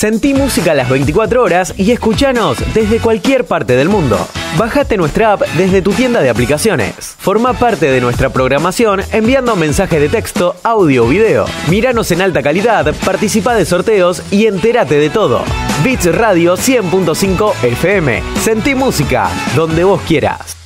Sentí música a las 24 horas y escuchanos desde cualquier parte del mundo. Bájate nuestra app desde tu tienda de aplicaciones. Forma parte de nuestra programación enviando mensajes de texto, audio o video. Míranos en alta calidad, participa de sorteos y entérate de todo. Beats Radio 100.5 FM. Sentí música donde vos quieras.